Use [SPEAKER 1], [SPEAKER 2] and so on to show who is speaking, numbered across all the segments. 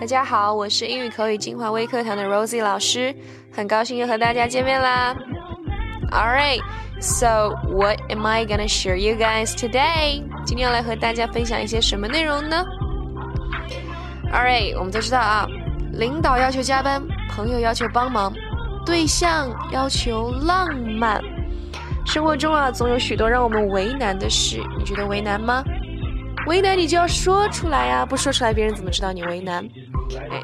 [SPEAKER 1] 大家好，我是英语口语精华微课堂的 Rosie 老师，很高兴又和大家见面啦。All right, so what am I gonna share you guys today？今天要来和大家分享一些什么内容呢？Alright，我们都知道啊，领导要求加班，朋友要求帮忙，对象要求浪漫。生活中啊，总有许多让我们为难的事，你觉得为难吗？为难你就要说出来呀，不说出来别人怎么知道你为难？哎，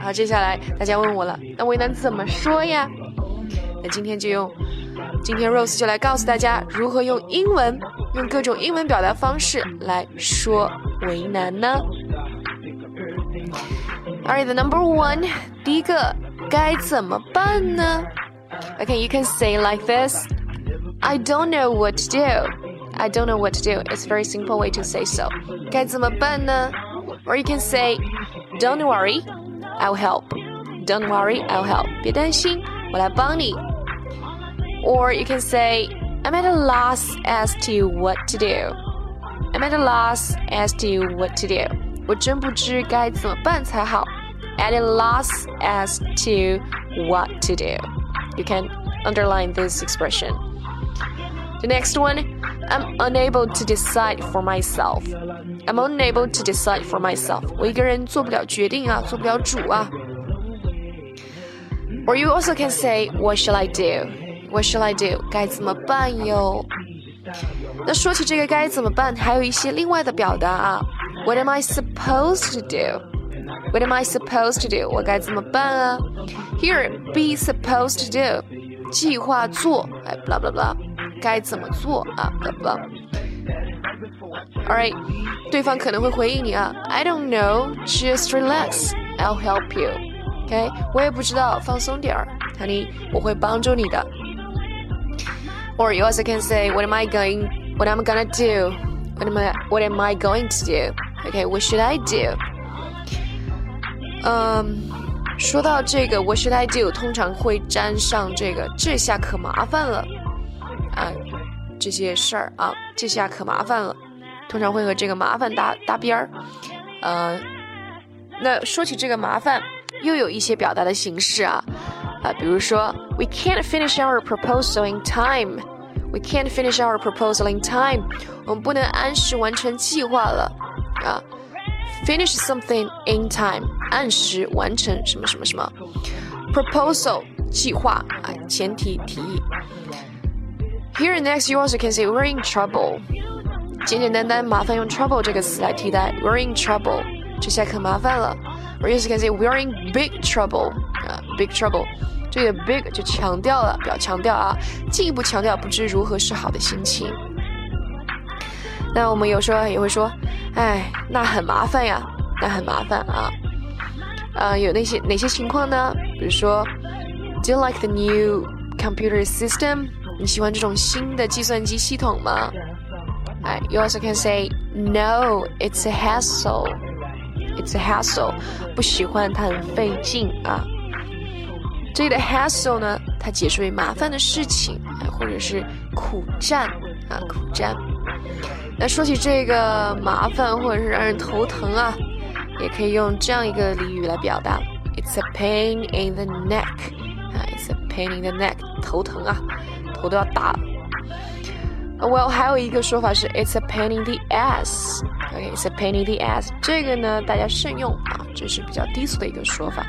[SPEAKER 1] 好，接下来大家问我了，那为难怎么说呀？那今天就用，今天 Rose 就来告诉大家如何用英文，用各种英文表达方式来说为难呢？Alright, the number one，第一个该怎么办呢？Okay, you can say like this. I don't know what to do. I don't know what to do. It's a very simple way to say so. 该怎么办呢? Or you can say, Don't worry, I'll help. Don't worry, I'll help. 别担心，我来帮你。Or you can say, I'm at a loss as to what to do. I'm at a loss as to what to do. 我真不知该怎么办才好。At a loss as to what to do. You can underline this expression. The next one, I'm unable to decide for myself. I'm unable to decide for myself. 我一个人做不了决定啊，做不了主啊。Or you also can say, What shall I do? What shall I do? 该怎么办哟？那说起这个该怎么办，还有一些另外的表达啊。What am I supposed to do? What am I supposed to do? 我该怎么办啊？Here, be supposed to do. 计划做，哎，blah blah blah。 该怎么做啊？blah blah。Alright，对方可能会回应你啊，I don't know, just relax, I'll help you. OK，我也不知道，放松点儿，Honey，我会帮助你的。Or you also can say, What am I going? What am I gonna do? What am I? What am I going to do? OK, what should I do? 嗯，说到这个 What should I do？通常会沾上这个，这下可麻烦了。 啊，这些事儿啊，这下可麻烦了，通常会和这个麻烦搭搭边儿。呃，那说起这个麻烦，又有一些表达的形式啊，啊，比如说，We can't finish our proposal in time. We can't finish our proposal in time. 我们不能按时完成计划了啊。Finish something in time，按时完成什么什么什么。Proposal 计划啊，前提提议。Here next, you also can say we're in trouble. 简简单单，麻烦用 trouble 这个词来替代。We're in trouble，这下可麻烦了。Or you also can say we're in big trouble. 啊，big trouble，这个 big 就强调了，表强调啊，进一步强调不知如何是好的心情。那我们有时候也会说，哎，那很麻烦呀，那很麻烦啊。呃，有那些哪些情况呢？比如说，Do you like the new computer system? 你喜欢这种新的计算机系统吗？哎，You also can say no, it's a hassle. It's a hassle. 不喜欢它很费劲啊。这里的 hassle 呢，它解释为麻烦的事情，或者是苦战啊，苦战。那说起这个麻烦或者是让人头疼啊，也可以用这样一个俚语来表达：It's a pain in the neck. 啊，It's a pain in the neck. 头疼啊。头都要大了。Well，还有一个说法是 It's a pain in the ass。OK，It's a pain in the ass。这个呢，大家慎用啊，这是比较低俗的一个说法，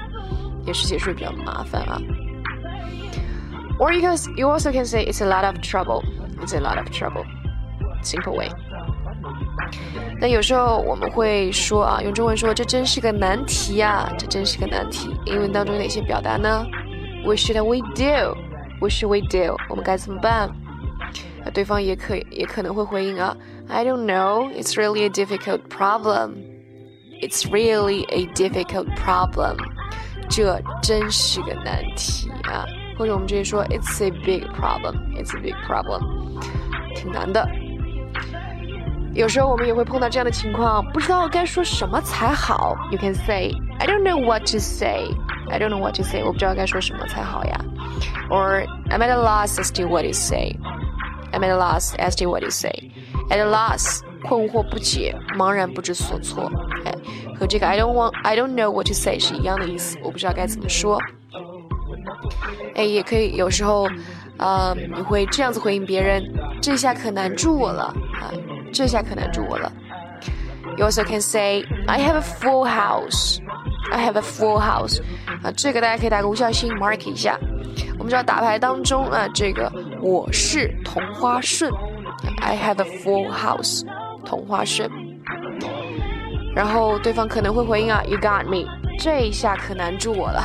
[SPEAKER 1] 也是解释比较麻烦啊。Or you can you also can say it's a lot of trouble. It's a lot of trouble. Simple way. 那有时候我们会说啊，用中文说这真是个难题呀，这真是个难题。英文当中有哪些表达呢？What should we do? What should we do？我们该怎么办？那对方也可也可能会回应啊，I don't know. It's really a difficult problem. It's really a difficult problem. 这真是个难题啊！或者我们直接说，It's a big problem. It's a big problem. 挺难的。有时候我们也会碰到这样的情况，不知道该说什么才好。You can say, I don't know what to say. I don't know what to say. 我不知道该说什么才好呀。 or I'm at a loss as to what you say. I'm at a loss as to what you say. At a loss，困惑不解，茫然不知所措。哎， 和这个 I don't want I don't know what to say 是一样的意思，我不知道该怎么说。哎，也可以有时候，呃，你会这样子回应别人，这下可难住我了啊，这下可难住我了。You also can say I have a full house. I have a full house. 啊，这个大家可以打个无效信 mark 一下。我们知道打牌当中啊，这个我是同花顺。I have a full house，同花顺。然后对方可能会回应啊，You got me，这一下可难住我了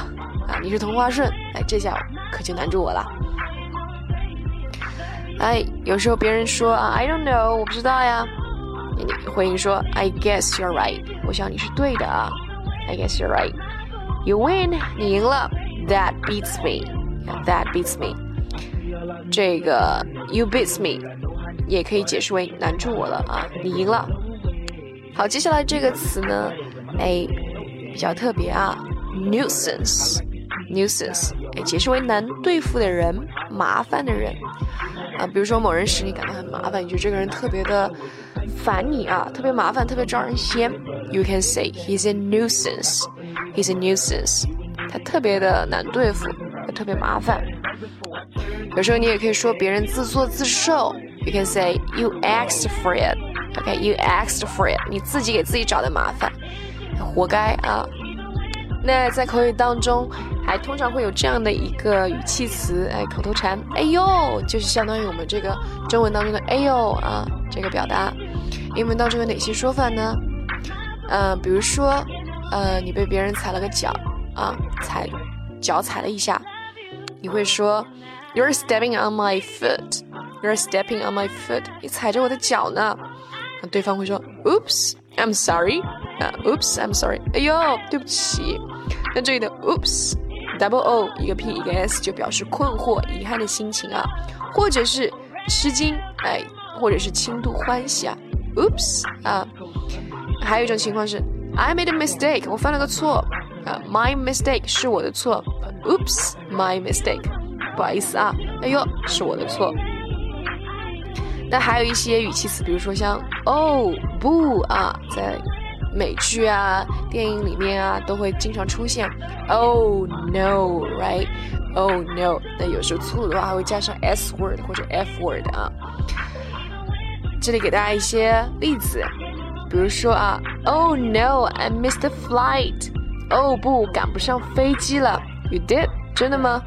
[SPEAKER 1] 啊！你是同花顺，哎，这下可就难住我了。哎，有时候别人说啊，I don't know，我不知道呀。你回应说，I guess you're right，我想你是对的啊。I guess you're right。You win，你赢了。That beats me，That beats me。这个 You beats me，也可以解释为难住我了啊，你赢了。好，接下来这个词呢，哎，比较特别啊，nuisance，nuisance，哎，解释为难对付的人，麻烦的人。啊，比如说某人使你感到很麻烦，你觉得这个人特别的烦你啊，特别麻烦，特别招人嫌。You can say he's a nuisance. He's a nuisance. 他特别的难对付，他特别麻烦。有时候你也可以说别人自作自受。You can say you asked for it. Okay, you asked for it. 你自己给自己找的麻烦，活该啊。那在口语当中，还通常会有这样的一个语气词，哎，口头禅，哎呦，就是相当于我们这个中文当中的哎呦啊，这个表达。英文当中有哪些说法呢？呃，比如说，呃，你被别人踩了个脚啊，踩脚踩了一下，你会说，You're stepping on my foot. You're stepping on my foot. 你踩着我的脚呢。对方会说，Oops, I'm sorry. 啊，Oops, I'm sorry. 哎呦，对不起。那这里的 oops，double o 一个 p 一个 s 就表示困惑、遗憾的心情啊，或者是吃惊，哎，或者是轻度欢喜啊，oops 啊。还有一种情况是 I made a mistake，我犯了个错啊，my mistake 是我的错，oops，my mistake，不好意思啊，哎呦，是我的错。那还有一些语气词，比如说像 oh 不啊，在。美剧啊、电影里面啊，都会经常出现。Oh no, right? Oh no。那有时候粗鲁的话还会加上 s word 或者 f word 啊。这里给大家一些例子，比如说啊，Oh no, I missed the flight。哦不，赶不上飞机了。You did？真的吗？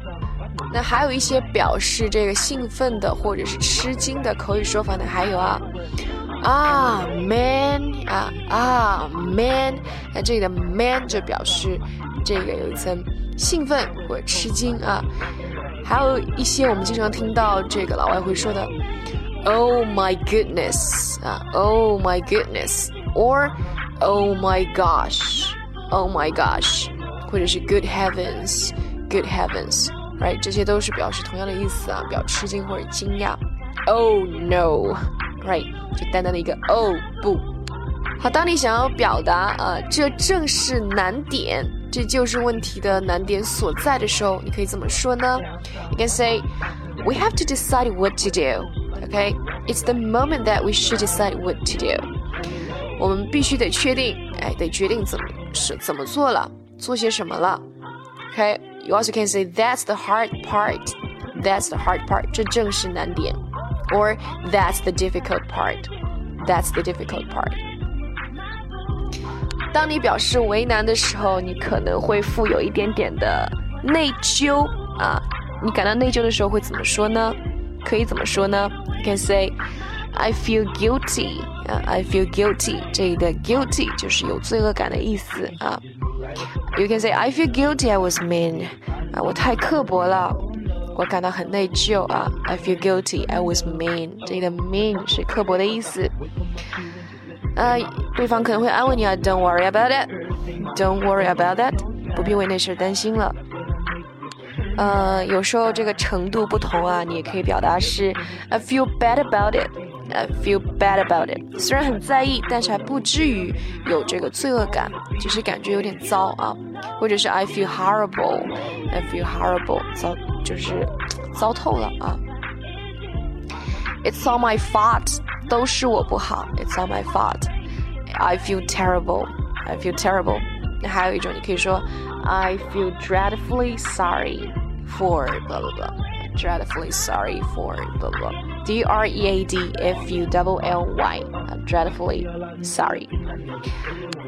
[SPEAKER 1] 那还有一些表示这个兴奋的或者是吃惊的口语说法呢，还有啊。啊，man 啊啊，man，那这里的 man 就表示这个有一层兴奋或者吃惊啊。还有一些我们经常听到这个老外会说的，Oh my goodness 啊，Oh my goodness goodness，or Oh my gosh，Oh my gosh，或者是 Good heavens，Good heavens，right，这些都是表示同样的意思啊，表吃惊或者惊讶。Oh no。Right，就单单的一个哦不，好，当你想要表达呃，这正是难点，这就是问题的难点所在的时候，你可以怎么说呢？You can say, "We have to decide what to do." Okay, it's the moment that we should decide what to do. 我们必须得确定，哎，得决定怎么是怎么做了，做些什么了。Okay, you also can say that's the hard part. That's the hard part. 这正是难点。or that's the difficult part. That's the difficult part. 当你表示为难的时候，你可能会附有一点点的内疚啊。你感到内疚的时候会怎么说呢？可以怎么说呢？You can say, "I feel guilty." 啊，I feel guilty. 这里的 guilty 就是有罪恶感的意思啊。You can say, "I feel guilty. I was mean." 啊，我太刻薄了。我感到很内疚啊，I feel guilty. I was mean. 这里的 mean 是刻薄的意思。呃，对方可能会安慰你啊，Don't worry about it. Don't worry about that. 不必为那事担心了。呃，有时候这个程度不同啊，你也可以表达是 I feel bad about it. I feel bad about it. 虽然很在意，但是还不至于有这个罪恶感，只是感觉有点糟啊。或者是 I feel horrible. I feel horrible. 糟。就是糟透了啊！It's all my fault，都是我不好。It's all my fault. I feel terrible. I feel terrible。那还有一种，你可以说 I feel dreadfully sorry for blah blah blah。 dreadfully sorry for blah blah. D R E A D F U double L Y. Dreadfully sorry.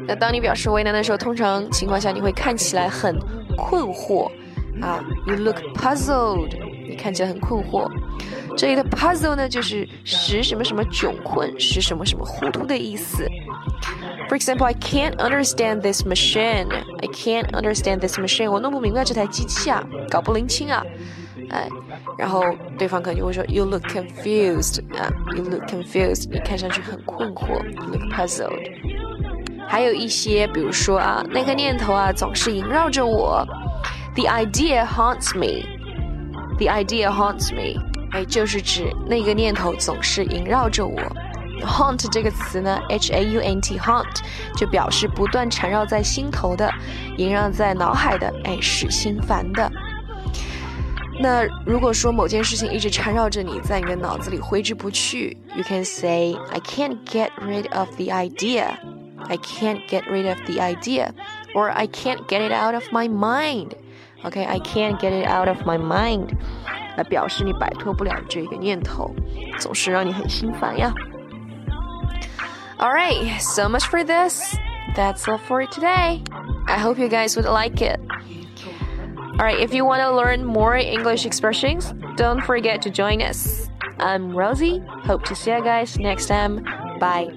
[SPEAKER 1] 那当你表示为难的时候，通常情况下你会看起来很困惑啊。You look puzzled. 你看起来很困惑。这里的 puzzle 呢，就是使什么什么窘困，使什么什么糊涂的意思。For example, I can't understand this machine. I can't understand this machine. 我弄不明白这台机器啊，搞不灵清啊。 哎，然后对方可能就会说，You look confused 啊，You look confused，你看上去很困惑，You look puzzled。还有一些，比如说啊，那个念头啊，总是萦绕着我，The idea haunts me，The idea haunts me，哎，就是指那个念头总是萦绕着我。Haunt 这个词呢，H A U N T，haunt 就表示不断缠绕在心头的，萦绕在脑海的，哎，使心烦的。那如果说某件事情一直缠绕着你，在你的脑子里挥之不去，you can say I can't get rid of the idea. I can't get rid of the idea, or I can't get it out of my mind. Okay, I can't get it out of my mind. 来表示你摆脱不了这个念头，总是让你很心烦呀。All right, so much for this. That's all for today. I hope you guys would like it. Alright, if you want to learn more English expressions, don't forget to join us. I'm Rosie. Hope to see you guys next time. Bye.